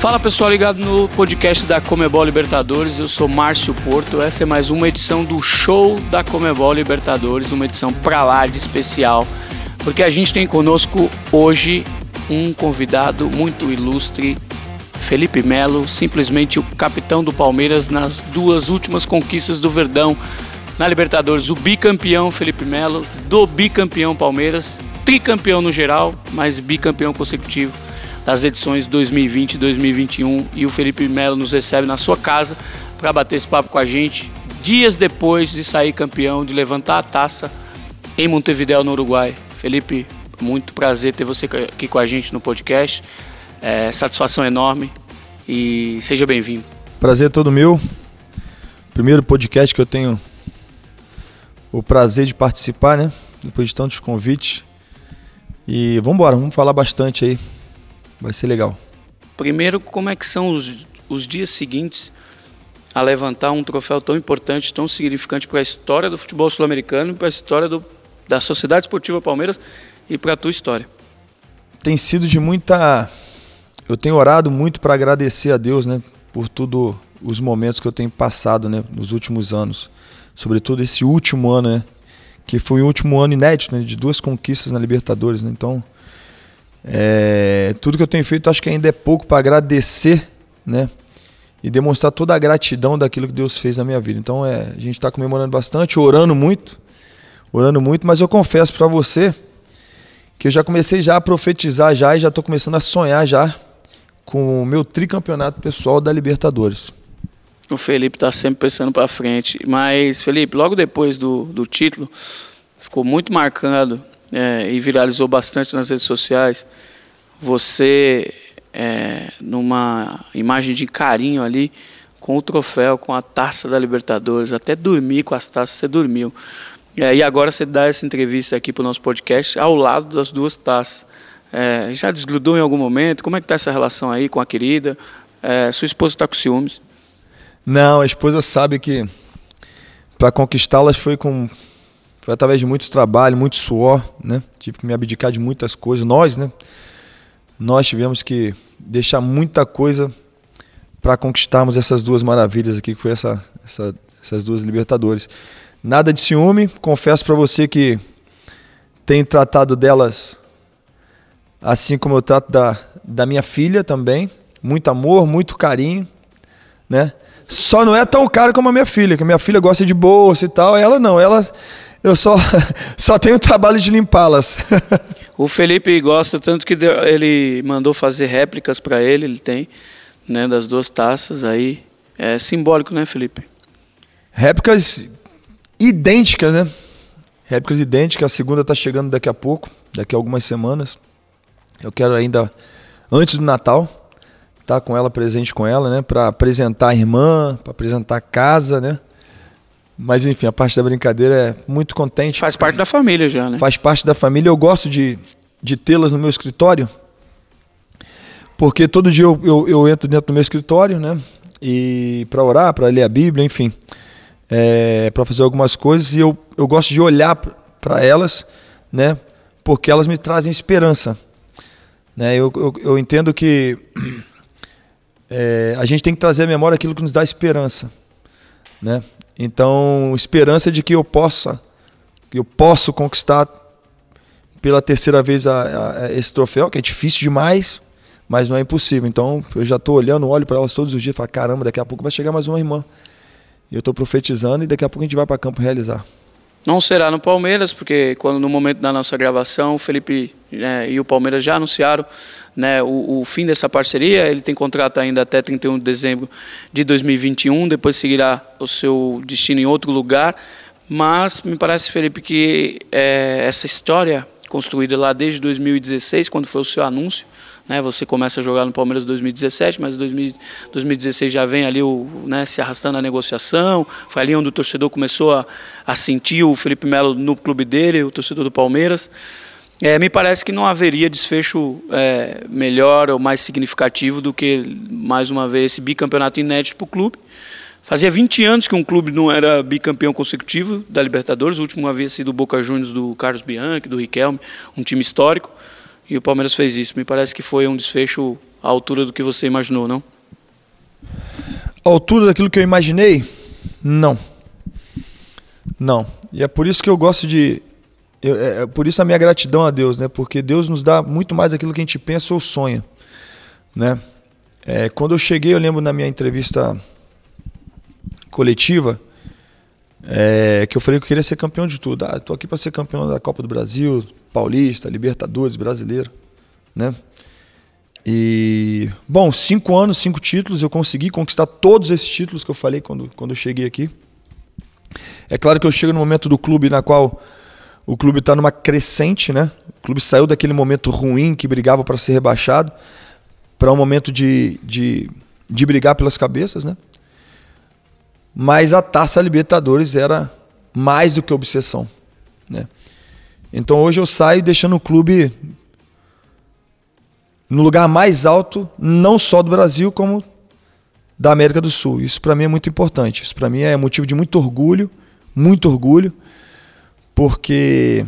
Fala pessoal ligado no podcast da Comebol Libertadores, eu sou Márcio Porto. Essa é mais uma edição do show da Comebol Libertadores, uma edição pra lá de especial, porque a gente tem conosco hoje um convidado muito ilustre, Felipe Melo, simplesmente o capitão do Palmeiras nas duas últimas conquistas do Verdão na Libertadores. O bicampeão Felipe Melo, do bicampeão Palmeiras, tricampeão no geral, mas bicampeão consecutivo das edições 2020 e 2021 e o Felipe Melo nos recebe na sua casa para bater esse papo com a gente dias depois de sair campeão, de levantar a taça em Montevideo, no Uruguai. Felipe, muito prazer ter você aqui com a gente no podcast. É, satisfação enorme e seja bem-vindo. Prazer é todo meu. Primeiro podcast que eu tenho o prazer de participar, né? Depois de tantos convites. E vamos embora, vamos falar bastante aí Vai ser legal. Primeiro, como é que são os, os dias seguintes a levantar um troféu tão importante, tão significante para a história do futebol sul-americano, para a história do, da Sociedade Esportiva Palmeiras e para a tua história? Tem sido de muita. Eu tenho orado muito para agradecer a Deus, né, por tudo os momentos que eu tenho passado, né, nos últimos anos, sobretudo esse último ano, né, que foi um último ano inédito, né, de duas conquistas na Libertadores, né, então é, tudo que eu tenho feito acho que ainda é pouco para agradecer, né? E demonstrar toda a gratidão daquilo que Deus fez na minha vida. Então é, a gente está comemorando bastante, orando muito, orando muito, mas eu confesso para você que eu já comecei já a profetizar já e já estou começando a sonhar já com o meu tricampeonato pessoal da Libertadores. O Felipe está sempre pensando para frente, mas Felipe, logo depois do, do título, ficou muito marcado é, e viralizou bastante nas redes sociais, você é, numa imagem de carinho ali com o troféu, com a taça da Libertadores, até dormir com as taças, você dormiu. É, e agora você dá essa entrevista aqui para o nosso podcast ao lado das duas taças. É, já desgrudou em algum momento? Como é que está essa relação aí com a querida? É, sua esposa está com ciúmes? Não, a esposa sabe que para conquistá-las foi com foi através de muito trabalho, muito suor, né? Tive que me abdicar de muitas coisas. Nós, né? Nós tivemos que deixar muita coisa para conquistarmos essas duas maravilhas aqui, que foi essa, essa, essas duas Libertadores. Nada de ciúme, confesso para você que tenho tratado delas assim como eu trato da, da minha filha também. Muito amor, muito carinho, né? Só não é tão caro como a minha filha, que a minha filha gosta de bolsa e tal. Ela não, ela eu só, só tenho o trabalho de limpá-las. o Felipe gosta tanto que ele mandou fazer réplicas para ele, ele tem, né, das duas taças aí. É simbólico, né, Felipe? Réplicas idênticas, né? Réplicas idênticas, a segunda está chegando daqui a pouco, daqui a algumas semanas. Eu quero ainda, antes do Natal, estar tá com ela presente com ela, né? Para apresentar a irmã, para apresentar a casa, né? Mas enfim, a parte da brincadeira é muito contente. Faz parte da família já, né? Faz parte da família. Eu gosto de, de tê-las no meu escritório, porque todo dia eu, eu, eu, entro dentro do meu escritório, né? E para orar, para ler a Bíblia, enfim, é, para fazer algumas coisas. E eu, eu gosto de olhar para elas, né? Porque elas me trazem esperança. Né? Eu, eu, eu entendo que é, a gente tem que trazer à memória aquilo que nos dá esperança. Né? Então, esperança de que eu possa, que eu posso conquistar pela terceira vez a, a, esse troféu, que é difícil demais, mas não é impossível. Então, eu já estou olhando, olho para elas todos os dias e falo, caramba, daqui a pouco vai chegar mais uma irmã. E eu estou profetizando e daqui a pouco a gente vai para campo realizar. Não será no Palmeiras, porque quando no momento da nossa gravação, o Felipe né, e o Palmeiras já anunciaram né, o, o, fim dessa parceria. Ele tem contrato ainda até 31 de dezembro de 2021, depois seguirá o seu destino em outro lugar. Mas me parece, Felipe, que é, essa história construída lá desde 2016, quando foi o seu anúncio. Né? Você começa a jogar no Palmeiras em 2017, mas em 2016 já vem ali o, né, se arrastando a negociação. Foi ali onde o torcedor começou a, a sentir o Felipe Melo no clube dele, o torcedor do Palmeiras. É, me parece que não haveria desfecho é, melhor ou mais significativo do que, mais uma vez, esse bicampeonato inédito para o clube. Fazia 20 anos que um clube não era bicampeão consecutivo da Libertadores. O último havia sido o Boca Juniors do Carlos Bianchi, do Riquelme, um time histórico. E o Palmeiras fez isso. Me parece que foi um desfecho à altura do que você imaginou, não? À altura daquilo que eu imaginei? Não. Não. E é por isso que eu gosto de. Eu, é, é por isso a minha gratidão a Deus, né? Porque Deus nos dá muito mais daquilo que a gente pensa ou sonha, né? É, quando eu cheguei, eu lembro na minha entrevista coletiva, é, que eu falei que eu queria ser campeão de tudo. Ah, estou aqui para ser campeão da Copa do Brasil, Paulista, Libertadores, Brasileiro, né? E, bom, cinco anos, cinco títulos, eu consegui conquistar todos esses títulos que eu falei quando, quando eu cheguei aqui. É claro que eu chego no momento do clube na qual o clube está numa crescente, né? O clube saiu daquele momento ruim que brigava para ser rebaixado para um momento de, de, de brigar pelas cabeças, né? Mas a Taça Libertadores era mais do que obsessão, né? Então hoje eu saio deixando o clube no lugar mais alto, não só do Brasil, como da América do Sul. Isso para mim é muito importante. Isso para mim é motivo de muito orgulho, muito orgulho, porque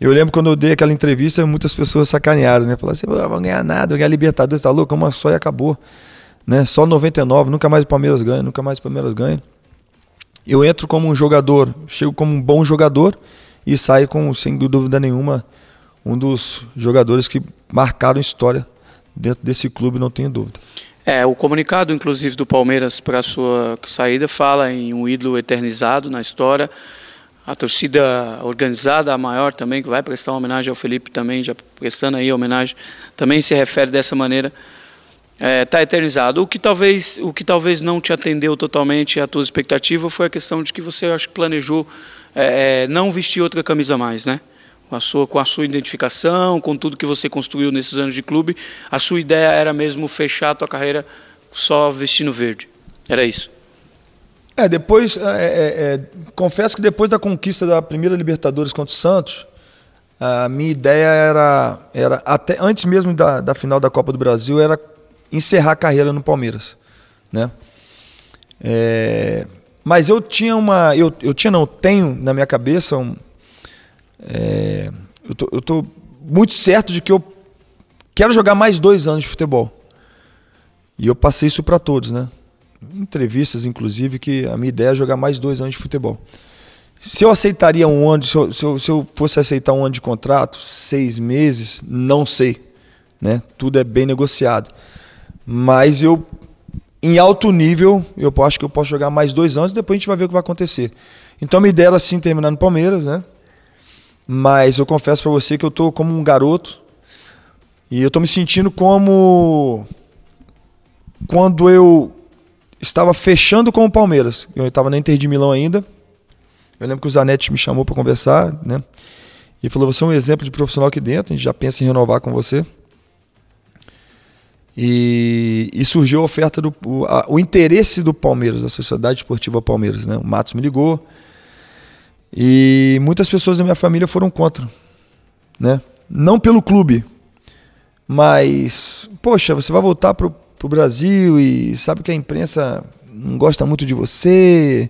eu lembro quando eu dei aquela entrevista, muitas pessoas sacanearam, né? Falaram assim, não vai ganhar nada, vai ganhar Libertadores, tá louco? Uma só e acabou. Né? Só 99, nunca mais o Palmeiras ganha, nunca mais o Palmeiras ganha. Eu entro como um jogador, chego como um bom jogador, e sai com, sem dúvida nenhuma, um dos jogadores que marcaram história dentro desse clube, não tenho dúvida. É, o comunicado, inclusive, do Palmeiras para a sua saída fala em um ídolo eternizado na história. A torcida organizada, a maior também, que vai prestar uma homenagem ao Felipe também, já prestando aí homenagem, também se refere dessa maneira. Está é, tá eternizado. O que, talvez, o que talvez não te atendeu totalmente à tua expectativa foi a questão de que você, acho que planejou é, é, não vestir outra camisa mais, né? Com a, sua, com a sua identificação, com tudo que você construiu nesses anos de clube, a sua ideia era mesmo fechar a tua carreira só vestindo verde. Era isso. É, depois, é, é, é, confesso que depois da conquista da primeira Libertadores contra o Santos, a minha ideia era, era até antes mesmo da, da final da Copa do Brasil, era encerrar a carreira no Palmeiras, né? É, mas eu tinha uma. Eu, eu tinha, não, tenho na minha cabeça um. É, eu, tô, eu tô muito certo de que eu quero jogar mais dois anos de futebol. E eu passei isso para todos, né? Entrevistas, inclusive, que a minha ideia é jogar mais dois anos de futebol. Se eu aceitaria um ano, se eu, se eu, se eu fosse aceitar um ano de contrato, seis meses, não sei. Né? Tudo é bem negociado. Mas eu em alto nível, eu acho que eu posso jogar mais dois anos e depois a gente vai ver o que vai acontecer. Então a minha ideia era sim terminar no Palmeiras, né? Mas eu confesso para você que eu tô como um garoto e eu tô me sentindo como quando eu estava fechando com o Palmeiras. Eu estava na Inter de Milão ainda. Eu lembro que o Zanetti me chamou para conversar, né? E falou: "Você é um exemplo de profissional aqui dentro, a gente já pensa em renovar com você". E, e, surgiu a oferta do o, a, o, interesse do Palmeiras, da Sociedade Esportiva Palmeiras, né? O Matos me ligou e muitas pessoas da minha família foram contra, né? Não pelo clube, mas poxa, você vai voltar pro, pro Brasil e sabe que a imprensa não gosta muito de você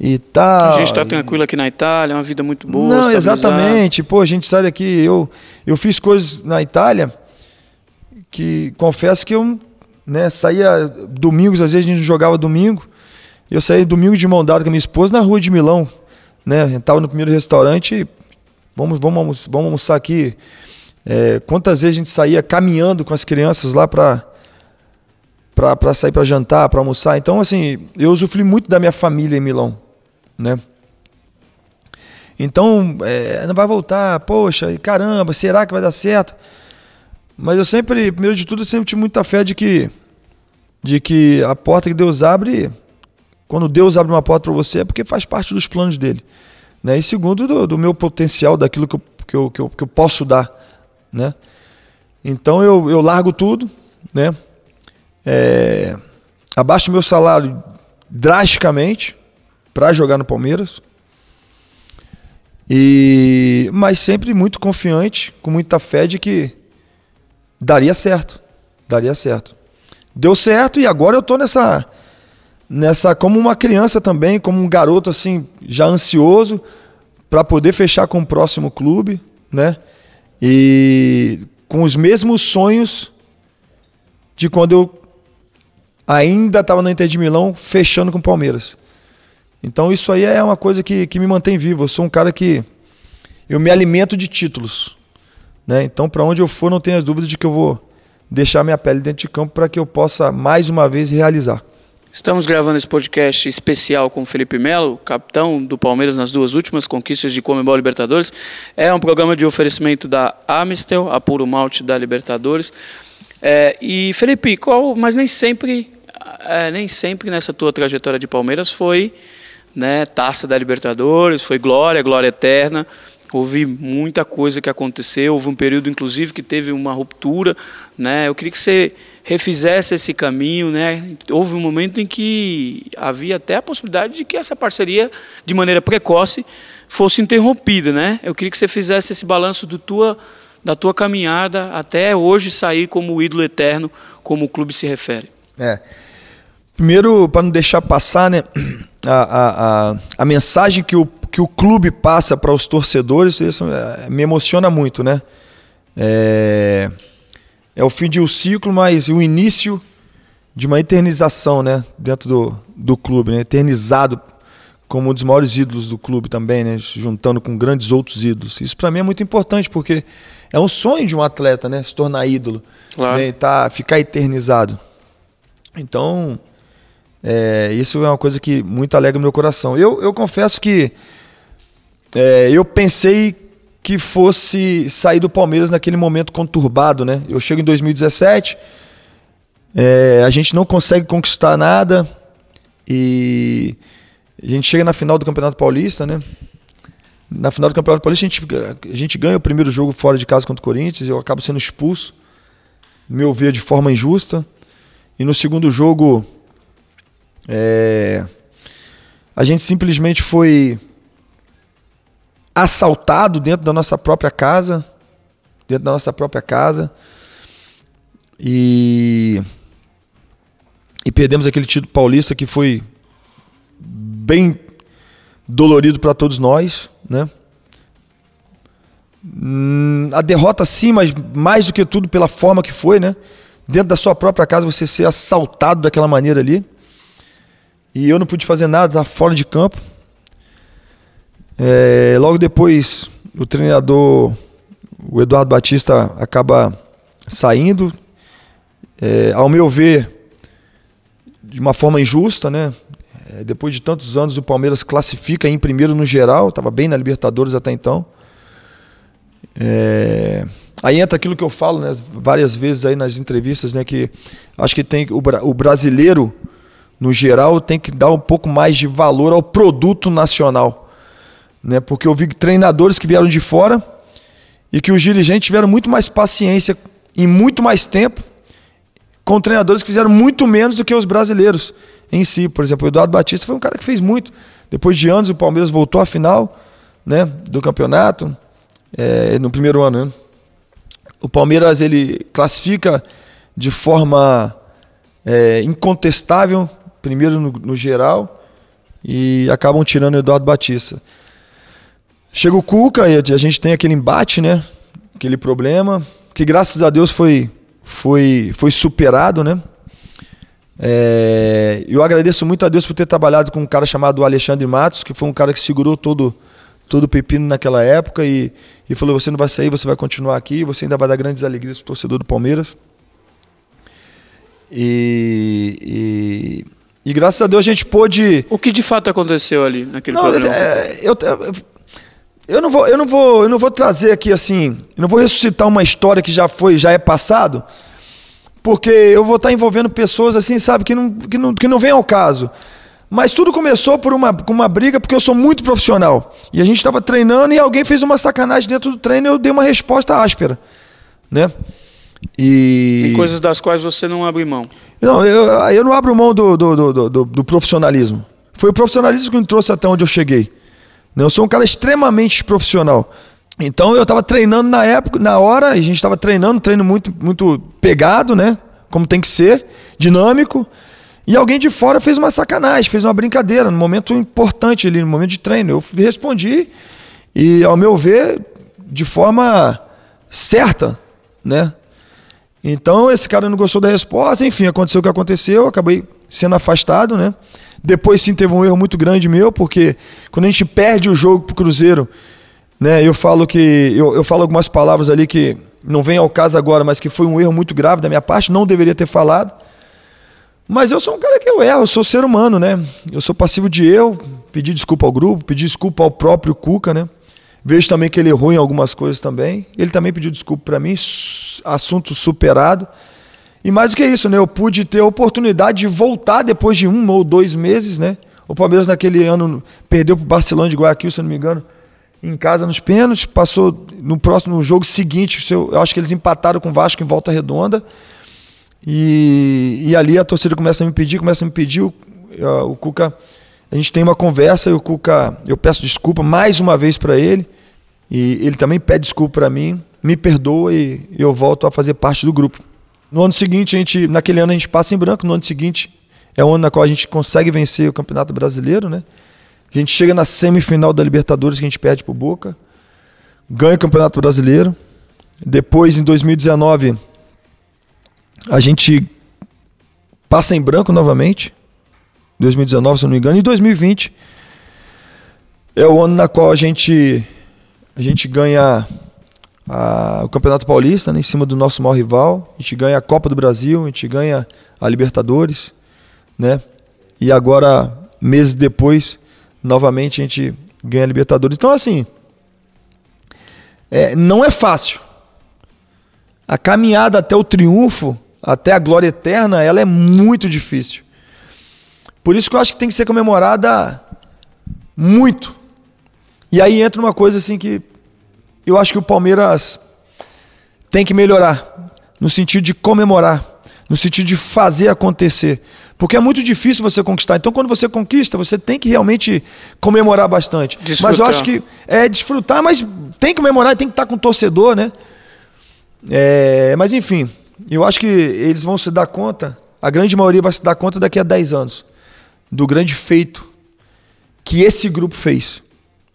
e tal. A gente está tranquilo aqui na Itália, é uma vida muito boa. Não, exatamente. Pô, a gente sai daqui, eu eu fiz coisas na Itália que confesso que eu né, saía domingos, às vezes a gente jogava domingo, eu saía domingo de mão dada com a minha esposa na rua de Milão, né? A gente tava no primeiro restaurante, vamos, vamos, vamos almoçar aqui. É, quantas vezes a gente saía caminhando com as crianças lá para para sair para jantar, para almoçar. Então, assim, eu usufrui muito da minha família em Milão, né? Então, é, não vai voltar, poxa, caramba, será que vai dar certo? Mas eu sempre, primeiro de tudo, eu sempre tive muita fé de que, de que a porta que Deus abre, quando Deus abre uma porta para você, é porque faz parte dos planos dele. Né? E segundo, do, do, meu potencial, daquilo que eu, que eu, que eu, que eu posso dar, né? Então eu, eu largo tudo, né? É, abaixo meu salário drasticamente para jogar no Palmeiras. E mas sempre muito confiante, com muita fé de que daria certo, daria certo. Deu certo e agora eu tô nessa nessa como uma criança também, como um garoto assim, já ansioso para poder fechar com o próximo clube, né? E com os mesmos sonhos de quando eu ainda estava na Inter de Milão, fechando com o Palmeiras. Então isso aí é uma coisa que, que me mantém vivo. Eu sou um cara que eu me alimento de títulos, né? Então para onde eu for não tenho as dúvidas de que eu vou deixar minha pele dentro de campo para que eu possa mais uma vez realizar. Estamos gravando esse podcast especial com Felipe Melo, capitão do Palmeiras nas duas últimas conquistas de Comebol Libertadores. É um programa de oferecimento da Amistel, a Puro Malte da Libertadores. É, e Felipe, qual, mas nem sempre, é, nem sempre nessa tua trajetória de Palmeiras foi né, taça da Libertadores, foi glória, glória eterna. Houve muita coisa que aconteceu, houve um período, inclusive, que teve uma ruptura. Né? Eu queria que você refizesse esse caminho, né? Houve um momento em que havia até a possibilidade de que essa parceria, de maneira precoce, fosse interrompida, né? Eu queria que você fizesse esse balanço do tua, da tua caminhada até hoje sair como ídolo eterno, como o clube se refere. É. Primeiro, para não deixar passar, né, a, a, a, a mensagem que o, que o clube passa para os torcedores, isso é, me emociona muito, né? É é o fim de um ciclo, mas o início de uma eternização, né, dentro do, do clube, né, eternizado como um dos maiores ídolos do clube também, né, juntando com grandes outros ídolos. Isso para mim é muito importante porque é um sonho de um atleta, né, se tornar ídolo, claro. né, tá, ficar eternizado. Então, é, isso é uma coisa que muito alegra o meu coração. Eu, eu confesso que é, eu pensei que fosse sair do Palmeiras naquele momento conturbado, né? Eu chego em 2017, é, a gente não consegue conquistar nada e a gente chega na final do Campeonato Paulista, né? Na final do Campeonato Paulista a gente, a gente ganha o primeiro jogo fora de casa contra o Corinthians, eu acabo sendo expulso, meu ver de forma injusta. E no segundo jogo é, a gente simplesmente foi assaltado dentro da nossa própria casa, dentro da nossa própria casa. E e perdemos aquele título paulista que foi bem dolorido para todos nós, né? Hum, a derrota sim, mas mais do que tudo pela forma que foi, né? Dentro da sua própria casa você ser assaltado daquela maneira ali. E eu não pude fazer nada, fora de campo. É, logo depois, o treinador, o Eduardo Batista, acaba saindo. É, ao meu ver, de uma forma injusta, né? É, depois de tantos anos, o Palmeiras classifica em primeiro no geral, estava bem na Libertadores até então. É, aí entra aquilo que eu falo né, várias vezes aí nas entrevistas, né, que acho que tem o, o brasileiro, no geral, tem que dar um pouco mais de valor ao produto nacional né? Porque eu vi treinadores que vieram de fora e que os dirigentes tiveram muito mais paciência e muito mais tempo com treinadores que fizeram muito menos do que os brasileiros em si. Por exemplo, o Eduardo Batista foi um cara que fez muito. Depois de anos, o Palmeiras voltou à final né, do campeonato, é, no primeiro ano. Né? O Palmeiras ele classifica de forma é, incontestável, primeiro no, no geral, e acabam tirando o Eduardo Batista. Chega o Cuca e a gente tem aquele embate, né? Aquele problema que graças a Deus foi foi foi superado, né? É, eu agradeço muito a Deus por ter trabalhado com um cara chamado Alexandre Matos, que foi um cara que segurou todo todo o pepino naquela época e, e falou: você não vai sair, você vai continuar aqui, você ainda vai dar grandes alegrias para o torcedor do Palmeiras. E, e, e, graças a Deus a gente pôde. O que de fato aconteceu ali naquele não, programa? É, eu, eu, eu não vou, eu não vou, eu não vou trazer aqui assim, eu não vou ressuscitar uma história que já foi, já é passado, porque eu vou estar envolvendo pessoas assim, sabe, que não, que não, que não vem ao caso. Mas tudo começou por uma, com uma briga, porque eu sou muito profissional. E a gente estava treinando e alguém fez uma sacanagem dentro do treino e eu dei uma resposta áspera. Né? E... Tem coisas das quais você não abre mão. Não, eu, eu não abro mão do, do, do, do, do profissionalismo. Foi o profissionalismo que me trouxe até onde eu cheguei. Né? Eu sou um cara extremamente profissional. Então eu estava treinando na época, na hora, a gente estava treinando, treino muito, muito pegado, né? Como tem que ser, dinâmico. E alguém de fora fez uma sacanagem, fez uma brincadeira, num momento importante ali, no momento de treino. Eu respondi, e ao meu ver, de forma certa, né? Então esse cara não gostou da resposta, enfim, aconteceu o que aconteceu, acabei sendo afastado, né? Depois sim teve um erro muito grande meu, porque quando a gente perde o jogo pro Cruzeiro, né? Eu falo que eu, eu falo algumas palavras ali que não vem ao caso agora, mas que foi um erro muito grave da minha parte, não deveria ter falado. Mas eu sou um cara que eu erro, eu sou ser humano, né? Eu sou passivo de erro, pedir desculpa ao grupo, pedir desculpa ao próprio Cuca, né? Vejo também que ele errou em algumas coisas também. Ele também pediu desculpa para mim, assunto superado. E mais do que isso, né? Eu pude ter a oportunidade de voltar depois de um ou dois meses, né? O Palmeiras naquele ano perdeu para o Barcelona de Guayaquil, se não me engano, em casa nos pênaltis. Passou no próximo jogo seguinte, eu acho que eles empataram com o Vasco em volta redonda. E, e ali a torcida começa a me pedir, começa a me pedir. O, o Cuca, a gente tem uma conversa e o Cuca, eu peço desculpa mais uma vez para ele. E ele também pede desculpa para mim, me perdoa e eu volto a fazer parte do grupo. No ano seguinte, a gente, naquele ano a gente passa em branco, no ano seguinte é o ano na qual a gente consegue vencer o Campeonato Brasileiro, né? A gente chega na semifinal da Libertadores que a gente perde pro Boca, ganha o Campeonato Brasileiro. Depois, em 2019, a gente passa em branco novamente. 2019, se eu não me engano. E 2020 é o ano na qual a gente, a gente ganha a, o Campeonato Paulista, né, em cima do nosso maior rival. A gente ganha a Copa do Brasil, a gente ganha a Libertadores. Né? E agora, meses depois, novamente a gente ganha a Libertadores. Então, assim, é, não é fácil. A caminhada até o triunfo até a glória eterna, ela é muito difícil. Por isso que eu acho que tem que ser comemorada muito. E aí entra uma coisa assim que eu acho que o Palmeiras tem que melhorar, no sentido de comemorar, no sentido de fazer acontecer. Porque é muito difícil você conquistar. Então, quando você conquista, você tem que realmente comemorar bastante. Desfrutar. Mas eu acho que é desfrutar, mas tem que comemorar, tem que estar com o torcedor, né? É, mas enfim, eu acho que eles vão se dar conta, a grande maioria vai se dar conta daqui a 10 anos, do grande feito que esse grupo fez.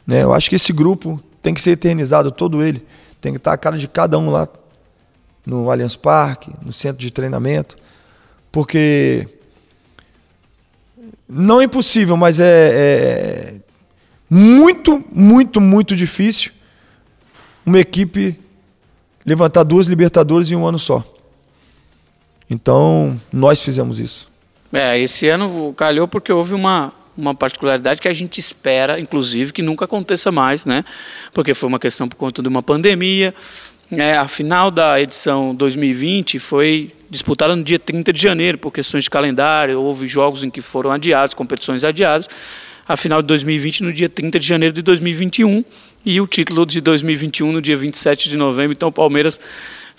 Né? Eu acho que esse grupo tem que ser eternizado, todo ele. Tem que estar a cara de cada um lá no Allianz Parque, no centro de treinamento, porque não é impossível, mas é, é muito, muito, muito difícil uma equipe levantar duas Libertadores em um ano só. Então, nós fizemos isso. É, esse ano calhou porque houve uma, uma particularidade que a gente espera, inclusive, que nunca aconteça mais, né? Porque foi uma questão por conta de uma pandemia. É, a final da edição 2020 foi disputada no dia 30 de janeiro, por questões de calendário, houve jogos em que foram adiados, competições adiadas. A final de 2020 no dia 30 de janeiro de 2021 e o título de 2021 no dia 27 de novembro. Então, o Palmeiras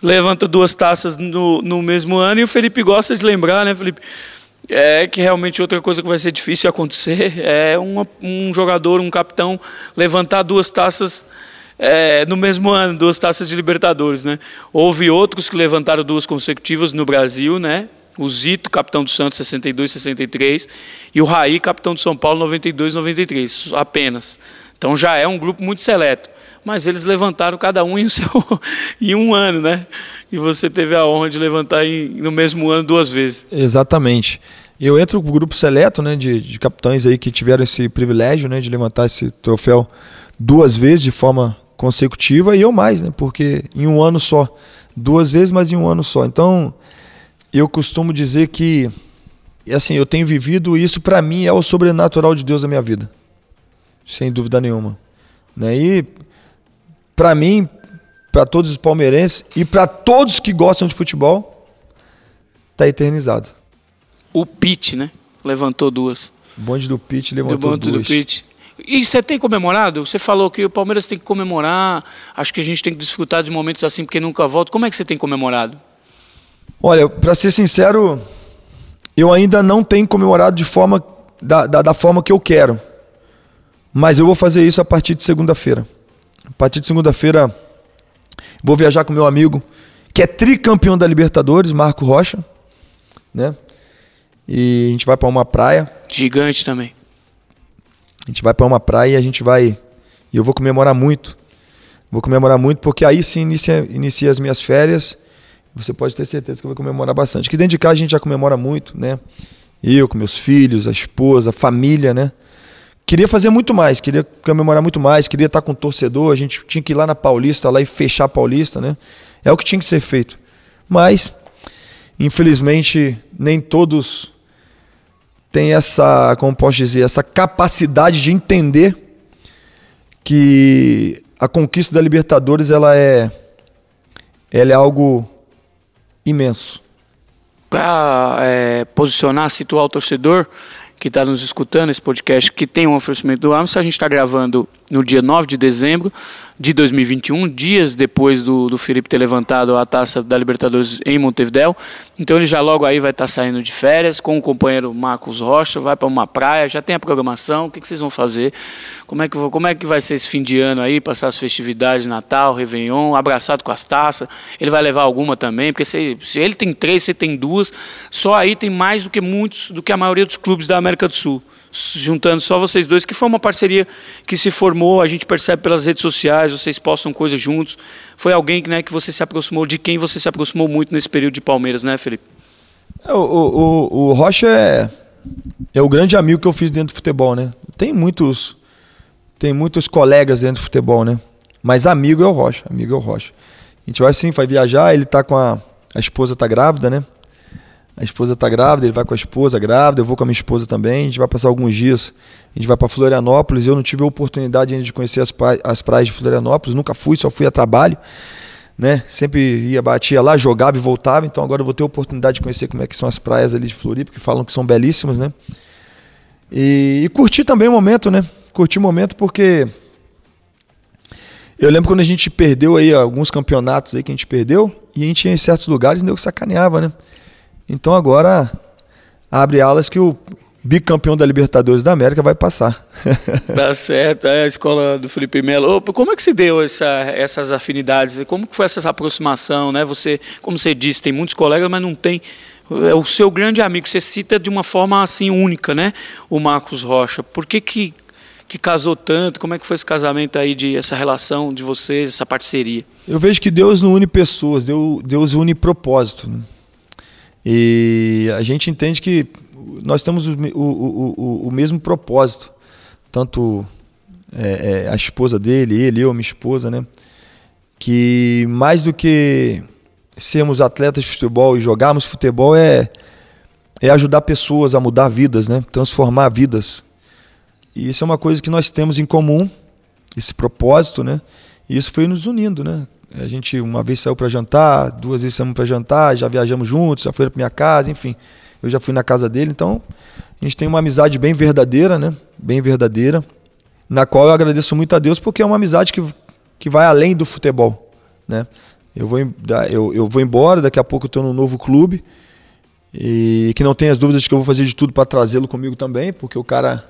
levanta duas taças no, no mesmo ano. E o Felipe gosta de lembrar, né, Felipe? É que realmente outra coisa que vai ser difícil acontecer é uma, um jogador, um capitão, levantar duas taças é, no mesmo ano, duas taças de Libertadores, né? Houve outros que levantaram duas consecutivas no Brasil, né? O Zito, capitão do Santos, 62, 63, e o Raí, capitão do São Paulo, 92, 93, apenas. Então já é um grupo muito seleto mas eles levantaram cada um em, seu, em um ano, né? E você teve a honra de levantar em, no mesmo ano duas vezes. Exatamente. Eu entro no grupo seleto, né, de, de capitães aí que tiveram esse privilégio, né, de levantar esse troféu duas vezes de forma consecutiva e eu mais, né, porque em um ano só, duas vezes, mas em um ano só. Então, eu costumo dizer que, assim, eu tenho vivido isso para mim é o sobrenatural de Deus na minha vida, sem dúvida nenhuma. Né? E para mim, para todos os palmeirenses e para todos que gostam de futebol, está eternizado. O Pete, né? Levantou duas. O bonde do Pit levantou do bonde duas. do Pit. E você tem comemorado? Você falou que o Palmeiras tem que comemorar. Acho que a gente tem que desfrutar de momentos assim porque nunca volta. Como é que você tem comemorado? Olha, para ser sincero, eu ainda não tenho comemorado de forma da, da, da forma que eu quero. Mas eu vou fazer isso a partir de segunda-feira. A partir de segunda-feira, vou viajar com meu amigo, que é tricampeão da Libertadores, Marco Rocha, né? E a gente vai para uma praia. Gigante também. A gente vai para uma praia e a gente vai. E eu vou comemorar muito. Vou comemorar muito, porque aí sim inicia, inicia as minhas férias. Você pode ter certeza que eu vou comemorar bastante. Que dentro de casa a gente já comemora muito, né? Eu com meus filhos, a esposa, a família, né? Queria fazer muito mais, queria comemorar muito mais, queria estar com o torcedor, a gente tinha que ir lá na Paulista lá e fechar a Paulista, né? É o que tinha que ser feito. Mas, infelizmente, nem todos têm essa, como posso dizer, essa capacidade de entender que a conquista da Libertadores ela é, ela é algo imenso. Para é, posicionar, situar o torcedor que está nos escutando, esse podcast que tem um oferecimento do Amstel, a gente está gravando no dia 9 de dezembro de 2021, dias depois do, do Felipe ter levantado a taça da Libertadores em Montevideo. Então ele já logo aí vai estar tá saindo de férias com o companheiro Marcos Rocha, vai para uma praia, já tem a programação, o que, que, vocês vão fazer? Como é, que, como é que vai ser esse fim de ano aí, passar as festividades, Natal, Réveillon, abraçado com as taças? Ele vai levar alguma também, porque se, se ele tem três, você tem duas, só aí tem mais do que muitos, do que a maioria dos clubes da América do Sul juntando só vocês dois, que foi uma parceria que se formou, a gente percebe pelas redes sociais, vocês postam coisas juntos. Foi alguém né, que você se aproximou, de quem você se aproximou muito nesse período de Palmeiras, né, Felipe? É, o, o, o Rocha é, é o grande amigo que eu fiz dentro do futebol, né? Tem muitos, tem muitos colegas dentro do futebol, né? Mas amigo é o Rocha, amigo é o Rocha. A gente vai sim, vai viajar, ele tá com a, a esposa tá grávida, né? A esposa está grávida, ele vai com a esposa grávida, eu vou com a minha esposa também. A gente vai passar alguns dias. A gente vai para Florianópolis. Eu não tive a oportunidade ainda de conhecer as, praias, as praias de Florianópolis, nunca fui, só fui a trabalho. Né? Sempre ia, batia lá, jogava e voltava. Então agora eu vou ter a oportunidade de conhecer como é que são as praias ali de Floripa, que falam que são belíssimas, né? E, e curtir também o momento, né? Curtir o momento porque eu lembro quando a gente perdeu aí alguns campeonatos aí que a gente perdeu e a gente ia em certos lugares e que sacaneava, né? Então agora abre alas que o bicampeão da Libertadores da América vai passar. tá certo, é a escola do Felipe Melo. Como é que se deu essa, essas afinidades? Como que foi essa aproximação, né? Você, como você disse, tem muitos colegas, mas não tem é o seu grande amigo. Você cita de uma forma assim única, né? O Marcos Rocha. Por que que, que casou tanto? Como é que foi esse casamento aí de essa relação de vocês, essa parceria? Eu vejo que Deus não une pessoas, Deus une propósito. Né? E a gente entende que nós temos o, o, o, o mesmo propósito, tanto é, é, a esposa dele, ele, eu, minha esposa, né? Que mais do que sermos atletas de futebol e jogarmos futebol é, é ajudar pessoas a mudar vidas, né? Transformar vidas. E isso é uma coisa que nós temos em comum, esse propósito, né? E isso foi nos unindo, né? A gente uma vez saiu para jantar, duas vezes saímos para jantar, já viajamos juntos, já foi para minha casa, enfim. Eu já fui na casa dele, então a gente tem uma amizade bem verdadeira, né? Bem verdadeira, na qual eu agradeço muito a Deus porque é uma amizade que, que vai além do futebol, né? Eu vou, eu, eu vou embora, daqui a pouco eu estou num novo clube e que não tenha as dúvidas que eu vou fazer de tudo para trazê-lo comigo também, porque o cara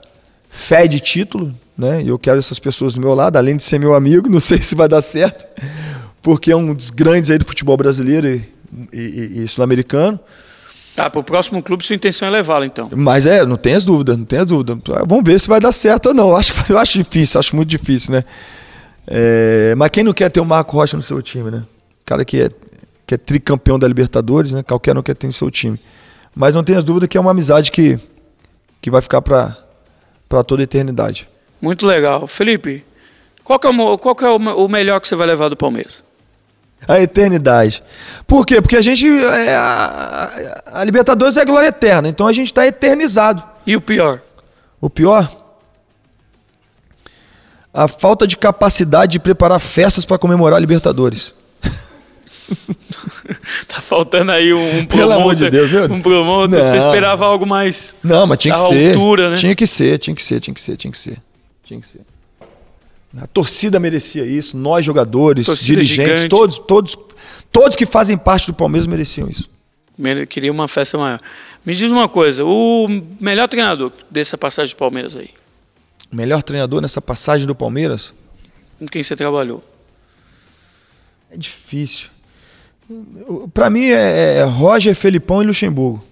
fede título, né? E eu quero essas pessoas do meu lado, além de ser meu amigo, não sei se vai dar certo, porque é um dos grandes aí do futebol brasileiro e, e, e sul-americano. Tá, para o próximo clube sua intenção é levá-lo, então. Mas é, não tem as dúvidas, não tem as dúvidas. Vamos ver se vai dar certo ou não. Eu acho, eu acho difícil, acho muito difícil, né? É, mas quem não quer ter o Marco Rocha no seu time, né? Cara que é, que é tricampeão da Libertadores, né? Qualquer um quer ter no seu time. Mas não tem as dúvidas que é uma amizade que, que vai ficar para toda a eternidade. Muito legal. Felipe, qual que é, o, qual que é o melhor que você vai levar do Palmeiras? A eternidade. Por quê? Porque a gente. É, a, a, Libertadores é glória eterna, então a gente está eternizado. E o pior? O pior? A falta de capacidade de preparar festas para comemorar a Libertadores. tá faltando aí um, um Pelo amor de. Deus, viu? um promoter. Você esperava algo mais. Não, mas tinha que ser. altura, né? Tinha que ser, tinha que ser, tinha que ser, tinha que ser. Tinha que ser. A torcida merecia isso, nós jogadores, Torcida dirigentes, gigante. todos, todos, todos que fazem parte do Palmeiras mereciam isso. Queria uma festa maior. Me diz uma coisa, o melhor treinador dessa passagem de Palmeiras aí, O melhor treinador nessa passagem do Palmeiras com quem você trabalhou? é difícil. Para mim é, é Roger, Felipão e Luxemburgo.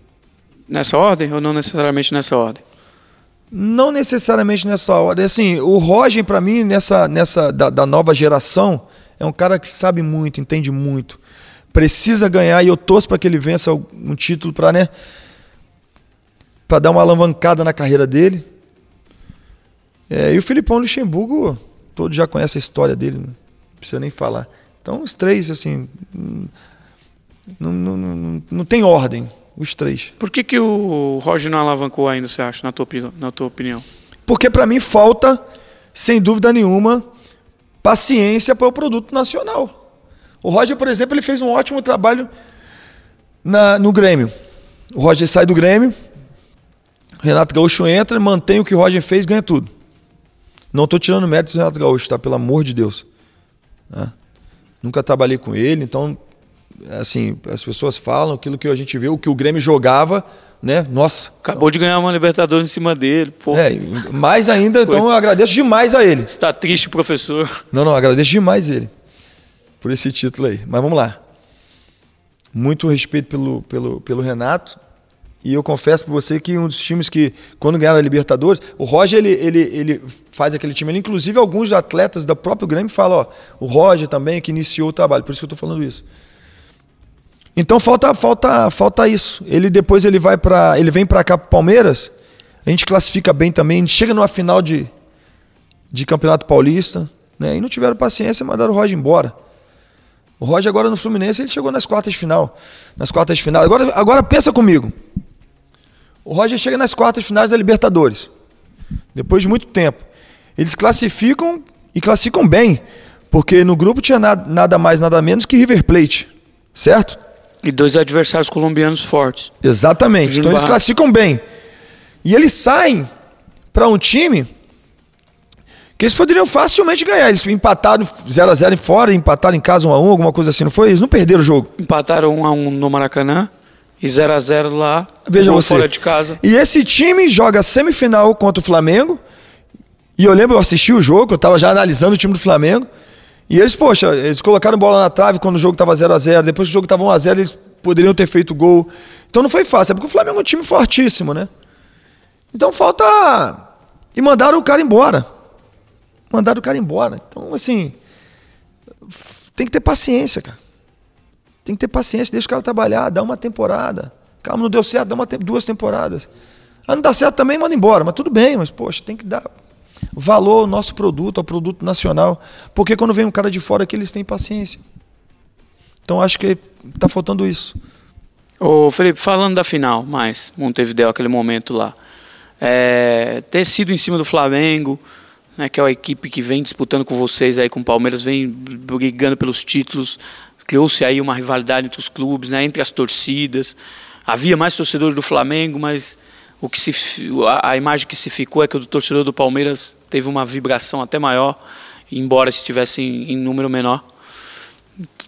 Nessa ordem ou não necessariamente nessa ordem? Não necessariamente nessa hora. Assim, o Roger, para mim, nessa, nessa da, da nova geração, é um cara que sabe muito, entende muito. Precisa ganhar e eu torço para que ele vença um título para né, dar uma alavancada na carreira dele. É, e o Filipão Luxemburgo, todos já conhecem a história dele, não precisa nem falar. Então, os três, assim, hum, não, não, não, não tem ordem, os três. Por que, que o Roger não alavancou ainda, você acha, na tua, na tua opinião? Porque para mim falta, sem dúvida nenhuma, paciência para o produto nacional. O Roger, por exemplo, ele fez um ótimo trabalho na- no Grêmio. O Roger sai do Grêmio, Renato Gaúcho entra, mantém o que o Roger fez, ganha tudo. Não estou tirando méritos do Renato Gaúcho, tá? Pelo amor de Deus. Né? Nunca trabalhei com ele, então, assim, as pessoas falam aquilo que a gente vê, o que o Grêmio jogava, né? Nossa, Acabou de ganhar uma Libertadores em cima dele. Pô, é, mais ainda, então eu agradeço demais a ele. está triste, professor. Não, não, agradeço demais ele por esse título aí. Mas vamos lá. Muito respeito pelo, pelo, pelo Renato. E eu confesso para você que um dos times que, quando ganharam a Libertadores, o Roger ele, ele, ele faz aquele time. Ele, inclusive, alguns atletas do próprio Grêmio falam: ó, o Roger também é que iniciou o trabalho. Por isso que eu estou falando isso. Então falta, falta, falta isso. Ele depois ele vai para, ele vem para cá para Palmeiras. A gente classifica bem também. A gente chega numa final de, de Campeonato Paulista, né? E não tiveram paciência, mandaram o Roger embora. O Roger agora no Fluminense, ele chegou nas quartas de final. Nas quartas de final. Agora, agora pensa comigo. O Roger chega nas quartas finais da Libertadores. Depois de muito tempo. Eles classificam e classificam bem. Porque no grupo tinha nada, nada mais, nada menos que River Plate. Certo? E dois adversários colombianos fortes. Exatamente. Então eles classificam bem. E eles saem para um time que eles poderiam facilmente ganhar. Eles empataram 0 a 0 em fora, empataram em casa 1 a 1, alguma coisa assim, não foi? Eles não perderam o jogo. Empataram 1 a 1 no Maracanã e 0 a 0 lá. Veja você. fora de casa. E esse time joga semifinal contra o Flamengo. E eu lembro, eu assisti o jogo, eu estava já analisando o time do Flamengo. E eles, poxa, eles colocaram bola na trave quando o jogo estava 0 a 0 Depois que o jogo estava 1 a 0 eles poderiam ter feito gol. Então não foi fácil, é porque o Flamengo é um time fortíssimo, né? Então falta. E mandaram o cara embora. Mandaram o cara embora. Então, assim. Tem que ter paciência, cara. Tem que ter paciência, deixa o cara trabalhar, dá uma temporada. Calma, não deu certo, dá uma duas temporadas. Ah, não dá certo também, manda embora. Mas tudo bem, mas, poxa, tem que dar valor ao nosso produto, ao produto nacional. Porque quando vem um cara de fora aqui, eles têm paciência. Então acho que tá faltando isso. Ô, Felipe, falando da final, mais, Montevideo, aquele momento lá. É, ter sido em cima do Flamengo, né, que é uma equipe que vem disputando com vocês aí, com o Palmeiras, vem brigando pelos títulos. Criou-se aí uma rivalidade entre os clubes, né, entre as torcidas. Havia mais torcedores do Flamengo, mas o que se, a, a imagem que se ficou é que o do torcedor do Palmeiras teve uma vibração até maior, embora estivesse em, em número menor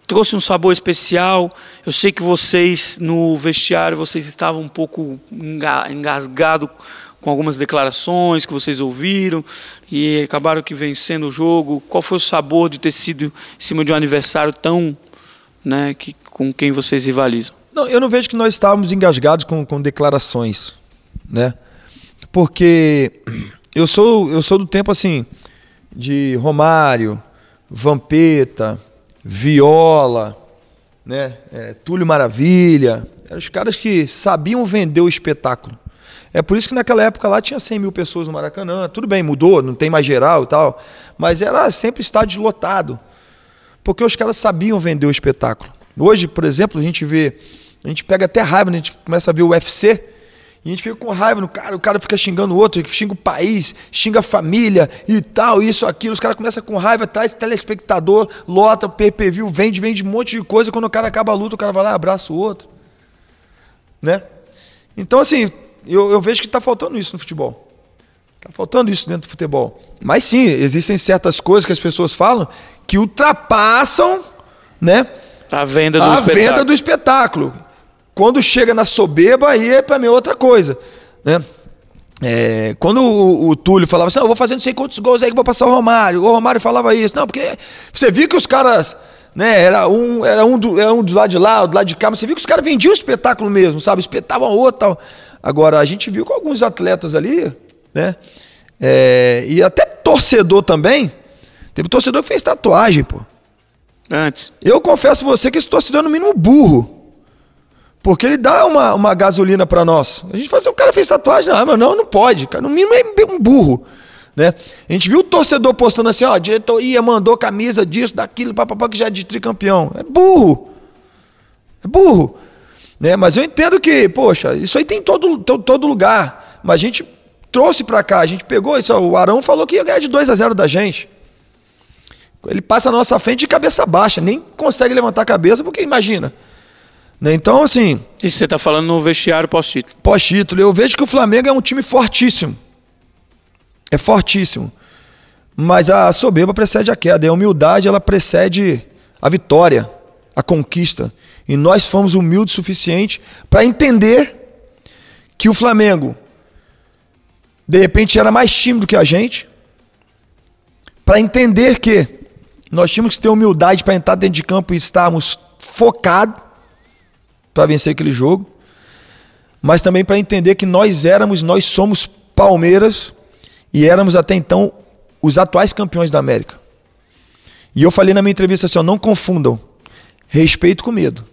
trouxe um sabor especial. Eu sei que vocês no vestiário vocês estavam um pouco enga- engasgado com algumas declarações que vocês ouviram e acabaram que vencendo o jogo. Qual foi o sabor de ter sido em cima de um aniversário tão, né, que com quem vocês rivalizam? Não, eu não vejo que nós estávamos engasgados com, com declarações, né? Porque eu sou, eu sou do tempo assim de Romário, Vampeta, Viola, né? É, Túlio Maravilha. Eram os caras que sabiam vender o espetáculo. É por isso que naquela época lá tinha 100 mil pessoas no Maracanã. Tudo bem, mudou, não tem mais geral e tal. Mas era sempre estádio lotado. Porque os caras sabiam vender o espetáculo. Hoje, por exemplo, a gente vê, a gente pega até raiva, né? a gente começa a ver o UFC E a gente fica com raiva no cara, o cara fica xingando o outro, xinga o país, xinga a família e tal, isso, aquilo. Os caras começam com raiva, traz telespectador, lota, PPV, vende, vende um monte de coisa. Quando o cara acaba a luta, o cara vai lá e abraça o outro. Né? Então, assim, eu, eu vejo que está faltando isso no futebol. Está faltando isso dentro do futebol. Mas sim, existem certas coisas que as pessoas falam que ultrapassam né, a venda do a espetáculo. venda do espetáculo. Quando chega na soberba, aí é para mim outra coisa. Né? É, quando o, o, Túlio falava assim, eu vou fazer não sei quantos gols aí que vou passar o Romário. O Romário falava isso. Não, porque você viu que os caras, né, era um, era um, do, era um do lado de lá, do lado de cá, mas você viu que os caras vendiam o espetáculo mesmo, sabe? Espetavam o outro tal. Agora, a gente viu com alguns atletas ali, né? É, e até torcedor também. Teve torcedor que fez tatuagem, pô. Antes. Eu confesso pra você que esse torcedor é no mínimo burro. Porque ele dá uma, uma gasolina para nós. A gente fala assim, o cara fez tatuagem. Não, não, não pode. Cara, no mínimo é um burro. Né? A gente viu o torcedor postando assim, ó, a diretoria mandou camisa disso, daquilo, papapá, que já é de tricampeão. É burro. É burro. Né? Mas eu entendo que, poxa, isso aí tem em todo, todo, todo lugar. Mas a gente trouxe para cá, a gente pegou isso. O Arão falou que ia ganhar de 2 a 0 da gente. Ele passa na nossa frente de cabeça baixa, nem consegue levantar a cabeça, porque imagina. Né? Então, assim. Isso você está falando no vestiário pós-título. Pós-título. Eu vejo que o Flamengo é um time fortíssimo. É fortíssimo. Mas a soberba precede a queda. A humildade ela precede a vitória, a conquista. E nós fomos humildes o suficiente para entender que o Flamengo, de repente, era mais tímido que a gente. Para entender que nós tínhamos que ter humildade para entrar dentro de campo e estarmos focados para vencer aquele jogo. Mas também para entender que nós éramos, nós somos Palmeiras e éramos até então os atuais campeões da América. E eu falei na minha entrevista assim: ó, não confundam respeito com medo.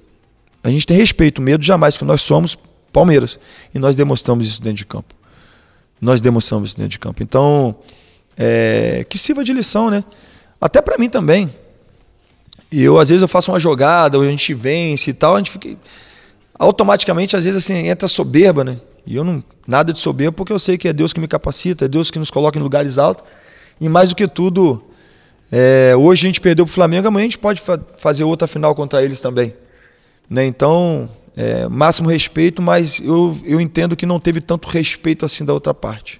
A gente tem respeito, medo jamais, porque nós somos Palmeiras. E nós demonstramos isso dentro de campo. Nós demonstramos isso dentro de campo. Então, é, que sirva de lição, né? Até para mim também. E eu, às vezes, eu faço uma jogada, a gente vence e tal, a gente fica. Automaticamente, às vezes, assim, entra soberba, né? E eu não. Nada de soberba, porque eu sei que é Deus que me capacita, é Deus que nos coloca em lugares altos. E mais do que tudo, é, hoje a gente perdeu pro Flamengo, amanhã a gente pode fa fazer outra final contra eles também. Né? Então, é, máximo respeito, mas eu, eu entendo que não teve tanto respeito assim da outra parte.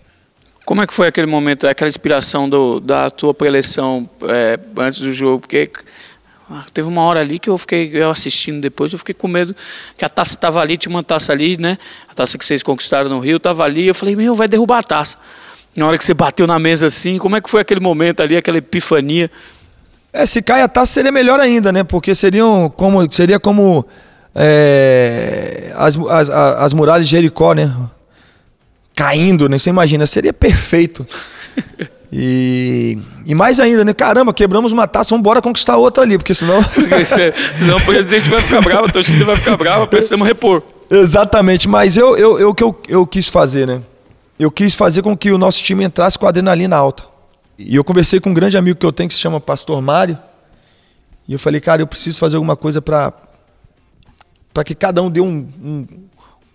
Como é que foi aquele momento, aquela inspiração do, da tua preleção é, antes do jogo? Porque teve uma hora ali que eu fiquei eu assistindo depois, eu fiquei com medo que a taça estava ali, tinha uma taça ali, né? A taça que vocês conquistaram no Rio estava ali. Eu falei, meu, vai derrubar a taça. Na hora que você bateu na mesa assim, como é que foi aquele momento ali, aquela epifania? É, se cai a taça seria melhor ainda, né? Porque seriam como, seria como é, as, as, as muralhas de Jericó, né? caindo, né? Você imagina, seria perfeito. E, e mais ainda, né? Caramba, quebramos uma taça, vamos embora conquistar outra ali, porque senão. Senão o presidente vai ficar bravo, a torcida vai ficar brava, precisamos repor. Exatamente, mas eu, eu, eu, que eu, eu quis fazer, né? Eu quis fazer com que o nosso time entrasse com a adrenalina alta. E eu conversei com um grande amigo que eu tenho que se chama Pastor Mário. E eu falei, cara, eu preciso fazer alguma coisa para para que cada um dê um, um,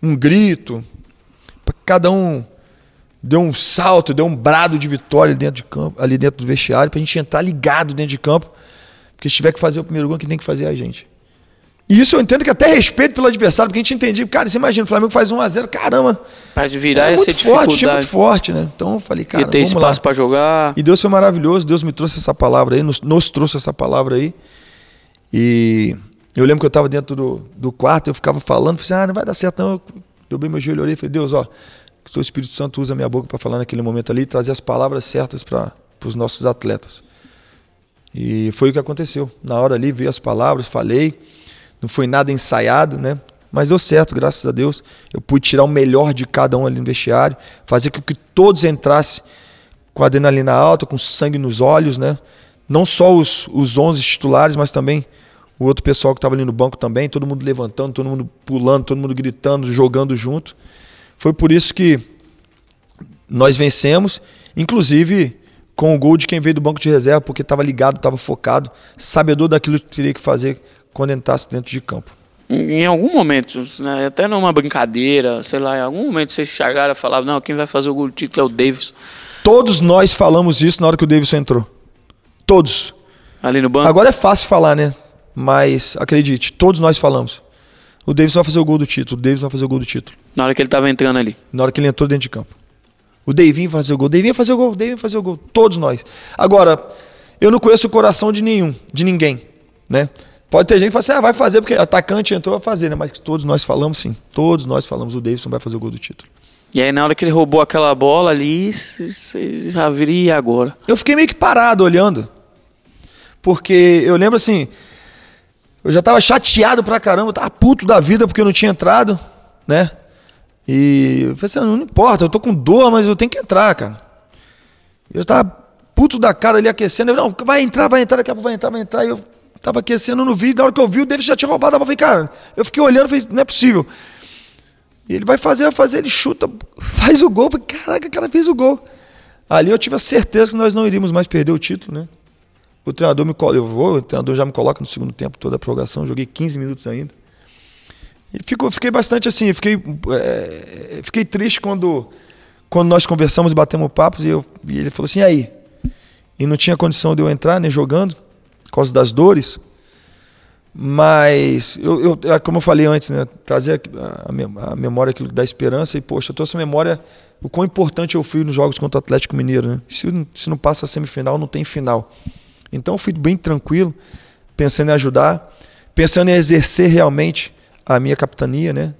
um grito, cada um deu um salto, deu um brado de vitória dentro de campo, ali dentro do vestiário, pra gente entrar ligado dentro de campo. Porque se tiver que fazer o primeiro gol, que tem que fazer a gente. E isso eu entendo que até respeito pelo adversário, porque a gente entendia, cara, você imagina, o Flamengo faz 1 a 0 caramba. Pode virar é muito forte, muito forte, né? Então eu falei, cara, e tem espaço para jogar. E Deus foi maravilhoso, Deus me trouxe essa palavra aí, nos, nos trouxe essa palavra aí. E eu lembro que eu estava dentro do, do quarto, eu ficava falando, falei assim, ah, não vai dar certo não, Dobrei meu joelho, e falei, Deus, ó, que o Espírito Santo usa a minha boca para falar naquele momento ali e trazer as palavras certas para os nossos atletas. E foi o que aconteceu. Na hora ali veio as palavras, falei, não foi nada ensaiado, né? Mas deu certo, graças a Deus. Eu pude tirar o melhor de cada um ali no vestiário, fazer com que todos entrassem com adrenalina alta, com sangue nos olhos, né? Não só os, os 11 titulares, mas também o outro pessoal que estava ali no banco também, todo mundo levantando, todo mundo pulando, todo mundo gritando, jogando junto. Foi por isso que nós vencemos, inclusive com o gol de quem veio do banco de reserva, porque estava ligado, estava focado, sabedor daquilo que teria que fazer quando entrasse dentro de campo. Em algum momento, né, até numa brincadeira, sei lá, em algum momento vocês chegaram e falavam, não, quem vai fazer o gol do título é o Davis. Todos nós falamos isso na hora que o Davidson entrou. Todos. Ali no banco? Agora é fácil falar, né? Mas acredite, todos nós falamos. O Davidson vai fazer o gol do título, o Davidson vai fazer o gol do título. Na hora que ele estava entrando ali. Na hora que ele entrou dentro de campo. O Davinho vai fazer o gol, o Davinho vai fazer o gol, o Davinho vai fazer o gol. Todos nós. Agora, eu não conheço o coração de nenhum, de ninguém, né? Pode ter gente que fala assim, ah, vai fazer porque atacante entrou, vai fazer, né? Mas todos nós falamos sim. Todos nós falamos, o Davidson vai fazer o gol do título. E aí, na hora que ele roubou aquela bola ali, você já viria agora. Eu fiquei meio que parado olhando. Porque eu lembro assim, eu já tava chateado pra caramba, tava puto da vida porque eu não tinha entrado, né? E eu falei assim, não, importa, eu tô com dor, mas eu tenho que entrar, cara. Eu tava puto da cara ali aquecendo, eu, não, vai entrar, vai entrar, daqui a pouco vai entrar, vai entrar. E eu tava aquecendo no vídeo, na hora que eu vi, o David já tinha roubado, eu falei, cara, eu fiquei olhando, falei, não é possível. E ele vai fazer, vai fazer, ele chuta, faz o gol, falei, caraca, o cara fez o gol. Ali eu tive a certeza que nós não iríamos mais perder o título, né? O treinador me eu vou, o treinador já me coloca no segundo tempo toda a prorrogação, joguei 15 minutos ainda. E fico, fiquei bastante assim, fiquei, é, fiquei triste quando, quando nós conversamos e batemos papos e, eu, e ele falou assim, e aí? E não tinha condição de eu entrar, nem jogando, por causa das dores. Mas, eu, eu, é como eu falei antes, né, trazer a, a memória da esperança e, poxa, eu trouxe a memória o quão importante eu fui nos jogos contra o Atlético Mineiro. Né? Se, se não passa a semifinal, não tem final. Então fui bem tranquilo, pensando em ajudar, pensando em exercer realmente a minha capitania, né?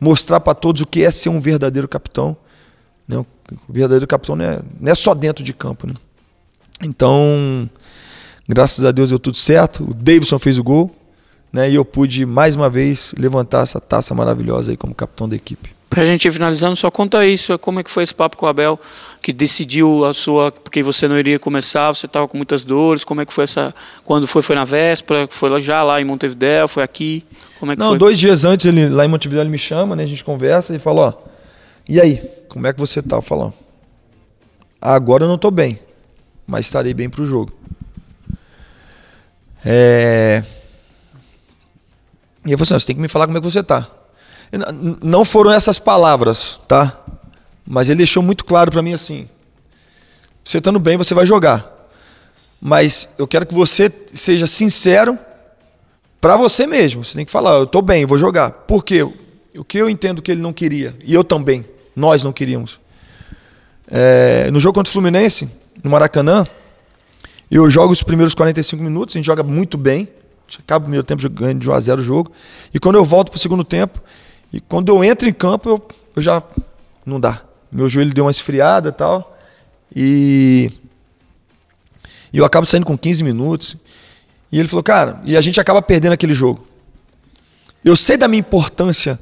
Mostrar para todos o que é ser um verdadeiro capitão. Né? O verdadeiro capitão não é, não é só dentro de campo, né? Então, graças a Deus deu tudo certo. O Davidson fez o gol, né? E eu pude mais uma vez levantar essa taça maravilhosa aí como capitão da equipe. Pra gente ir finalizando, só conta isso, como é que foi esse papo com o Abel, que decidiu a sua, porque você não iria começar, você estava com muitas dores, como é que foi essa, quando foi, foi na véspera, foi já lá em Montevidéu, foi aqui, como é que não, foi? dois dias antes, ele, lá em Montevidéu ele me chama, né, a gente conversa e fala, ó, e aí, como é que você tá? Eu falo, agora eu não estou bem, mas estarei bem para o jogo. É... E eu falei assim, você tem que me falar como é que você tá. Não foram essas palavras, tá? Mas ele deixou muito claro para mim assim: você estando bem, você vai jogar. Mas eu quero que você seja sincero para você mesmo. Você tem que falar: eu estou bem, vou jogar. Por quê? O que eu entendo que ele não queria, e eu também, nós não queríamos. É, no jogo contra o Fluminense, no Maracanã, eu jogo os primeiros 45 minutos, a gente joga muito bem. Acaba o primeiro tempo ganhando de 1 a 0 o jogo. E quando eu volto para o segundo tempo, e quando eu entro em campo, eu, eu já. Não dá. Meu joelho deu uma esfriada e tal. E. E eu acabo saindo com 15 minutos. E ele falou, cara, e a gente acaba perdendo aquele jogo. Eu sei da minha importância.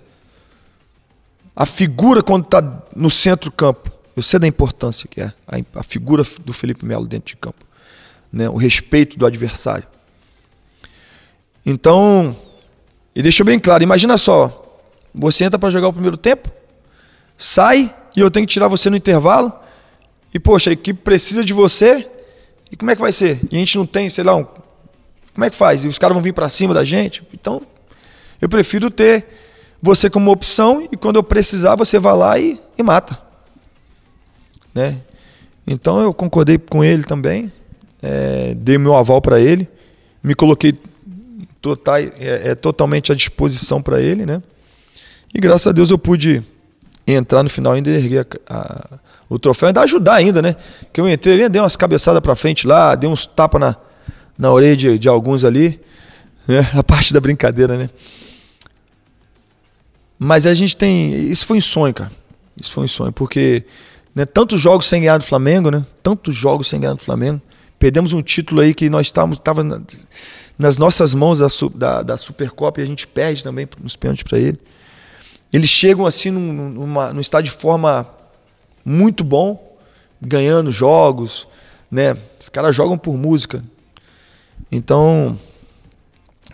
A figura quando está no centro do campo. Eu sei da importância que é a, a figura do Felipe Melo dentro de campo. Né? O respeito do adversário. Então, ele deixou bem claro. Imagina só, você entra para jogar o primeiro tempo, sai e eu tenho que tirar você no intervalo. E, poxa, a equipe precisa de você. E como é que vai ser? E a gente não tem, sei lá, um... como é que faz? E os caras vão vir para cima da gente? Então, eu prefiro ter você como opção e quando eu precisar, você vai lá e, e mata. Né? Então, eu concordei com ele também. É, dei meu aval para ele. Me coloquei total, é, é, totalmente à disposição para ele, né? E graças a Deus eu pude entrar no final ainda e erguer a, a, o troféu, ainda ajudar ainda, né? Que eu entrei dei umas cabeçadas para frente lá, dei uns tapas na, na orelha de, de alguns ali, né? a parte da brincadeira, né? Mas a gente tem. Isso foi um sonho, cara. Isso foi um sonho, porque né, tantos jogos sem ganhar do Flamengo, né? Tantos jogos sem ganhar do Flamengo. Perdemos um título aí que nós estávamos tava nas nossas mãos da, da, da Supercopa e a gente perde também nos pênaltis para ele. Eles chegam assim num, numa, num estado de forma muito bom, ganhando jogos, né? Os caras jogam por música. Então,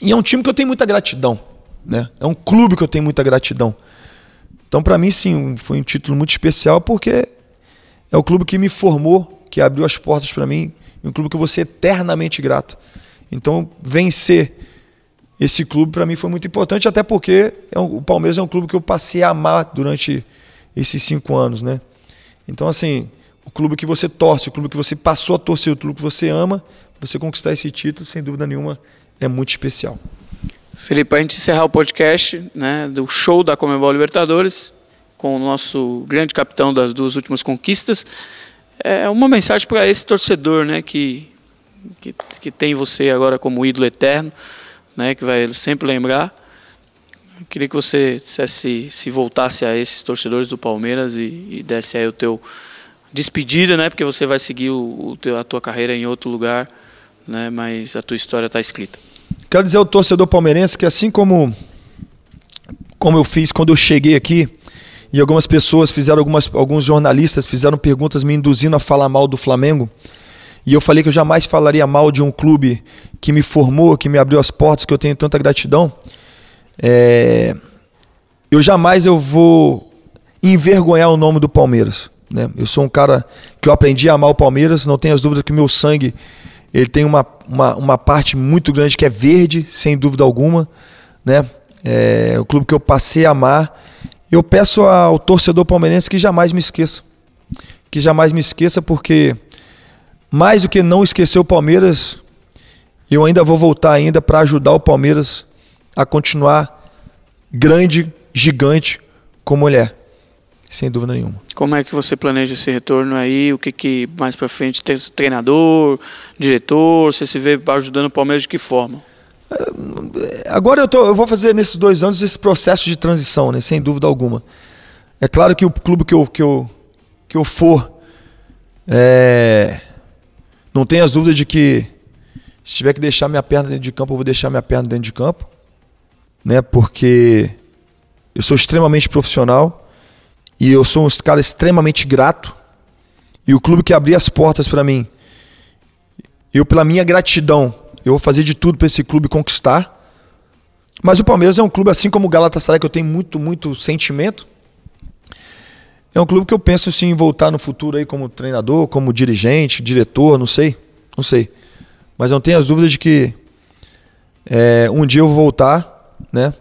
e é um time que eu tenho muita gratidão, né? É um clube que eu tenho muita gratidão. Então, para mim, sim, foi um título muito especial porque é o clube que me formou, que abriu as portas para mim, e um clube que eu vou ser eternamente grato. Então, vencer esse clube para mim foi muito importante, até porque é um, o Palmeiras é um clube que eu passei a amar durante esses cinco anos, né? Então, assim, o clube que você torce, o clube que você passou a torcer, o clube que você ama, você conquistar esse título, sem dúvida nenhuma, é muito especial. Felipe, para a gente encerrar o podcast né, do show da Comebol Libertadores, com o nosso grande capitão das duas últimas conquistas, é uma mensagem para esse torcedor né, que, que, que tem você agora como ídolo eterno, né, que vai sempre lembrar. Eu queria que você dissesse, se voltasse a esses torcedores do Palmeiras e, e desse aí o teu despedida, né, porque você vai seguir o, o teu, a tua carreira em outro lugar, né, mas a tua história está escrita. Quero dizer ao torcedor palmeirense que assim como como eu fiz quando eu cheguei aqui, e algumas pessoas fizeram algumas alguns jornalistas fizeram perguntas me induzindo a falar mal do Flamengo, e eu falei que eu jamais falaria mal de um clube que me formou, que me abriu as portas, que eu tenho tanta gratidão. É... Eu jamais eu vou envergonhar o nome do Palmeiras. Né? Eu sou um cara que eu aprendi a amar o Palmeiras, não tenho as dúvidas que meu sangue ele tem uma, uma, uma parte muito grande que é verde, sem dúvida alguma. Né? É o clube que eu passei a amar. Eu peço ao torcedor palmeirense que jamais me esqueça. Que jamais me esqueça, porque mais do que não esquecer o Palmeiras, eu ainda vou voltar ainda para ajudar o Palmeiras a continuar grande, gigante como ele é. Sem dúvida nenhuma. Como é que você planeja esse retorno aí? O que, que mais para frente tem treinador, diretor? Você se vê ajudando o Palmeiras de que forma? É, agora eu, tô, eu vou fazer nesses dois anos esse processo de transição, né? sem dúvida alguma. É claro que o clube que eu, que eu, que eu for, é, não tenho as dúvidas de que se tiver que deixar minha perna dentro de campo, eu vou deixar minha perna dentro de campo, né? Porque eu sou extremamente profissional e eu sou um cara extremamente grato. E o clube que abriu as portas para mim, eu pela minha gratidão, eu vou fazer de tudo para esse clube conquistar. Mas o Palmeiras é um clube assim como o Galatasaray que eu tenho muito, muito sentimento. É um clube que eu penso sim em voltar no futuro aí como treinador, como dirigente, diretor, não sei, não sei. Mas não tenho as dúvidas de que é, um dia eu vou voltar, né?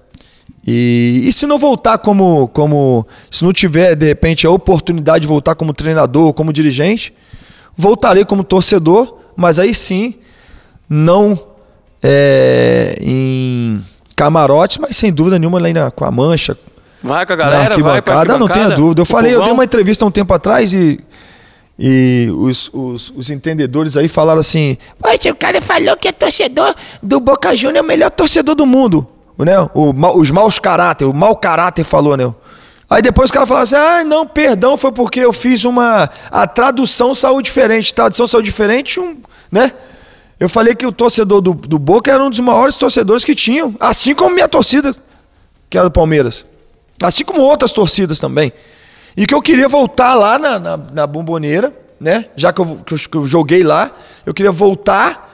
E, e se não voltar como, como. Se não tiver, de repente, a oportunidade de voltar como treinador, como dirigente, voltarei como torcedor, mas aí sim, não é, em camarote, mas sem dúvida nenhuma lá na, com a mancha, Vai com a galera, vai pra arquibancada. Não tenha dúvida. Eu falei, eu dei uma entrevista um tempo atrás e, e os, os, os entendedores aí falaram assim: o cara falou que é torcedor do Boca Juniors, é o melhor torcedor do mundo. Né? O, os maus caráter, o mau caráter falou, né? Aí depois o cara falou assim: ah, não, perdão, foi porque eu fiz uma. A tradução saiu diferente. Tradução saiu diferente, um, né? Eu falei que o torcedor do, do Boca era um dos maiores torcedores que tinham, assim como minha torcida, que era do Palmeiras. Assim como outras torcidas também. E que eu queria voltar lá na, na, na bomboneira, né? Já que eu, que eu, joguei lá, eu queria voltar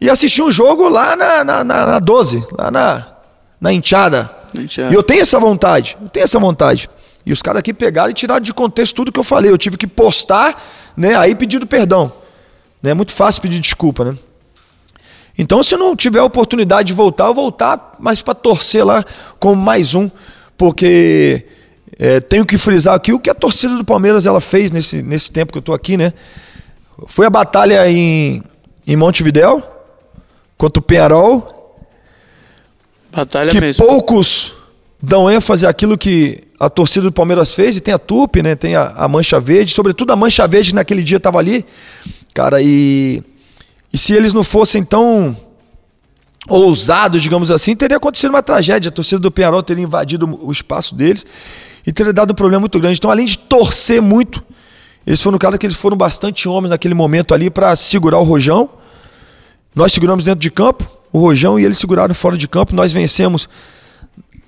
e assistir um jogo lá na, na, na, na 12, lá na, na enteada. E eu tenho essa vontade, eu tenho essa vontade. E os caras aqui pegaram e tiraram de contexto tudo que eu falei. Eu tive que postar, né? Aí pedindo perdão. Né? É muito fácil pedir desculpa, né? Então, se não tiver oportunidade de voltar, eu voltar, mas para torcer lá como mais um porque é, tenho que frisar aqui o que a torcida do Palmeiras ela fez nesse, nesse tempo que eu estou aqui, né? Foi a batalha em, em Montevidéu contra o Penharol. Batalha que mesmo. poucos dão ênfase àquilo que a torcida do Palmeiras fez, e tem a Tupi, né? Tem a, a Mancha Verde, sobretudo a Mancha Verde que naquele dia estava ali. Cara, e, e se eles não fossem tão ousado, digamos assim, teria acontecido uma tragédia. A torcida do Penharol teria invadido o espaço deles e teria dado um problema muito grande. Então, além de torcer muito, eles foram no caso que eles foram bastante homens naquele momento ali para segurar o Rojão. Nós seguramos dentro de campo o Rojão e eles seguraram fora de campo. Nós vencemos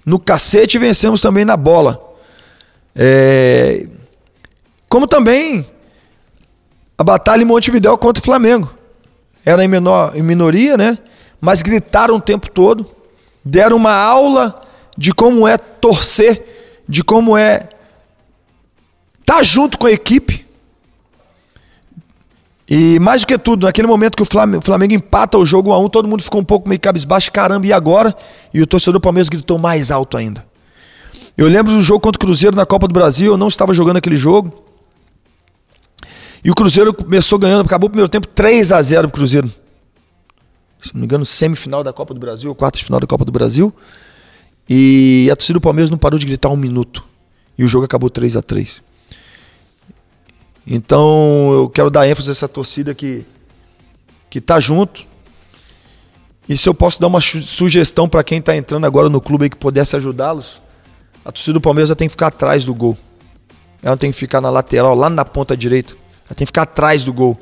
no cacete e vencemos também na bola. É... Como também a batalha em Montevidéu contra o Flamengo. Era em, menor, em minoria, né? Mas gritaram o tempo todo, deram uma aula de como é torcer, de como é estar tá junto com a equipe. E mais do que tudo, naquele momento que o Flamengo, empata o jogo 1 a 1 todo mundo ficou um pouco meio cabisbaixo, caramba, e agora? E o torcedor do Palmeiras gritou mais alto ainda. Eu lembro do jogo contra o Cruzeiro na Copa do Brasil, eu não estava jogando aquele jogo. E o Cruzeiro começou ganhando, acabou o primeiro tempo 3 a 0 pro Cruzeiro. Se não me engano, semifinal da Copa do Brasil, quarta de final da Copa do Brasil. E a torcida do Palmeiras não parou de gritar um minuto. E o jogo acabou 3 a 3 Então eu quero dar ênfase a essa torcida que, que tá junto. E se eu posso dar uma sugestão para quem está entrando agora no clube que pudesse ajudá-los, a torcida do Palmeiras tem que ficar atrás do gol. Ela tem que ficar na lateral, lá na ponta direita. Ela tem que ficar atrás do gol.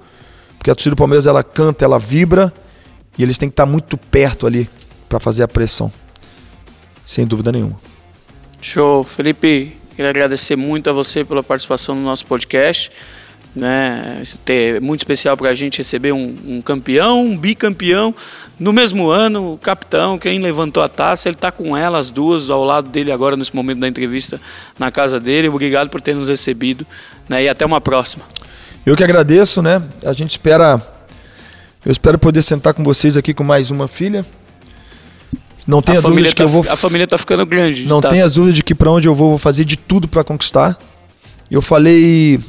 Porque a torcida do Palmeiras ela canta, ela vibra e eles têm que estar muito perto ali para fazer a pressão. Sem dúvida nenhuma. Show. Felipe, queria agradecer muito a você pela participação no nosso podcast. Né? É muito especial para a gente receber um, um, campeão, um bicampeão no mesmo ano, o capitão, quem levantou a taça, ele está com ela, as duas, ao lado dele agora nesse momento da entrevista na casa dele. Obrigado por ter nos recebido né? e até uma próxima. Eu que agradeço, né? A gente espera. Eu espero poder sentar com vocês aqui com mais uma filha. Não tenha dúvida de que tá, eu vou. A família tá ficando grande. Não tá. tenha dúvida de que para onde eu vou, vou fazer de tudo para conquistar. Eu falei.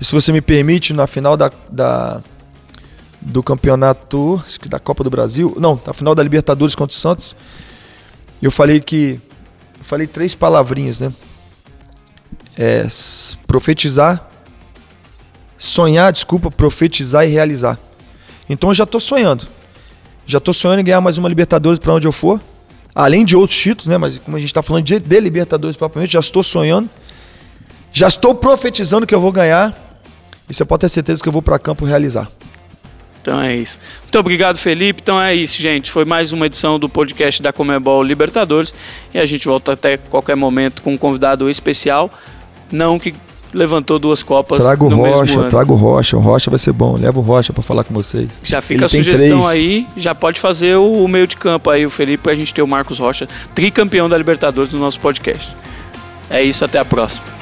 Se você me permite, na final da, da do campeonato acho que da Copa do Brasil, não, na final da Libertadores contra o Santos, eu falei que eu falei três palavrinhas, né? é, profetizar, sonhar, desculpa, profetizar e realizar. Então eu já estou sonhando. Já estou sonhando em ganhar mais uma Libertadores para onde eu for. Além de outros títulos, né? Mas como a gente está falando de, de Libertadores propriamente, já estou sonhando. Já estou profetizando que eu vou ganhar. E você pode ter certeza que eu vou para campo realizar. Então é isso. Muito obrigado, Felipe. Então é isso, gente. Foi mais uma edição do podcast da Comebol Libertadores. E a gente volta até qualquer momento com um convidado especial não que levantou duas copas trago no Rocha, mesmo ano. Trago Rocha, o Rocha vai ser bom. Leva o Rocha para falar com vocês. Já fica Ele a sugestão aí, já pode fazer o, o, meio de campo aí, o Felipe, a gente ter o Marcos Rocha, tricampeão da Libertadores no nosso podcast. É isso, até a próxima.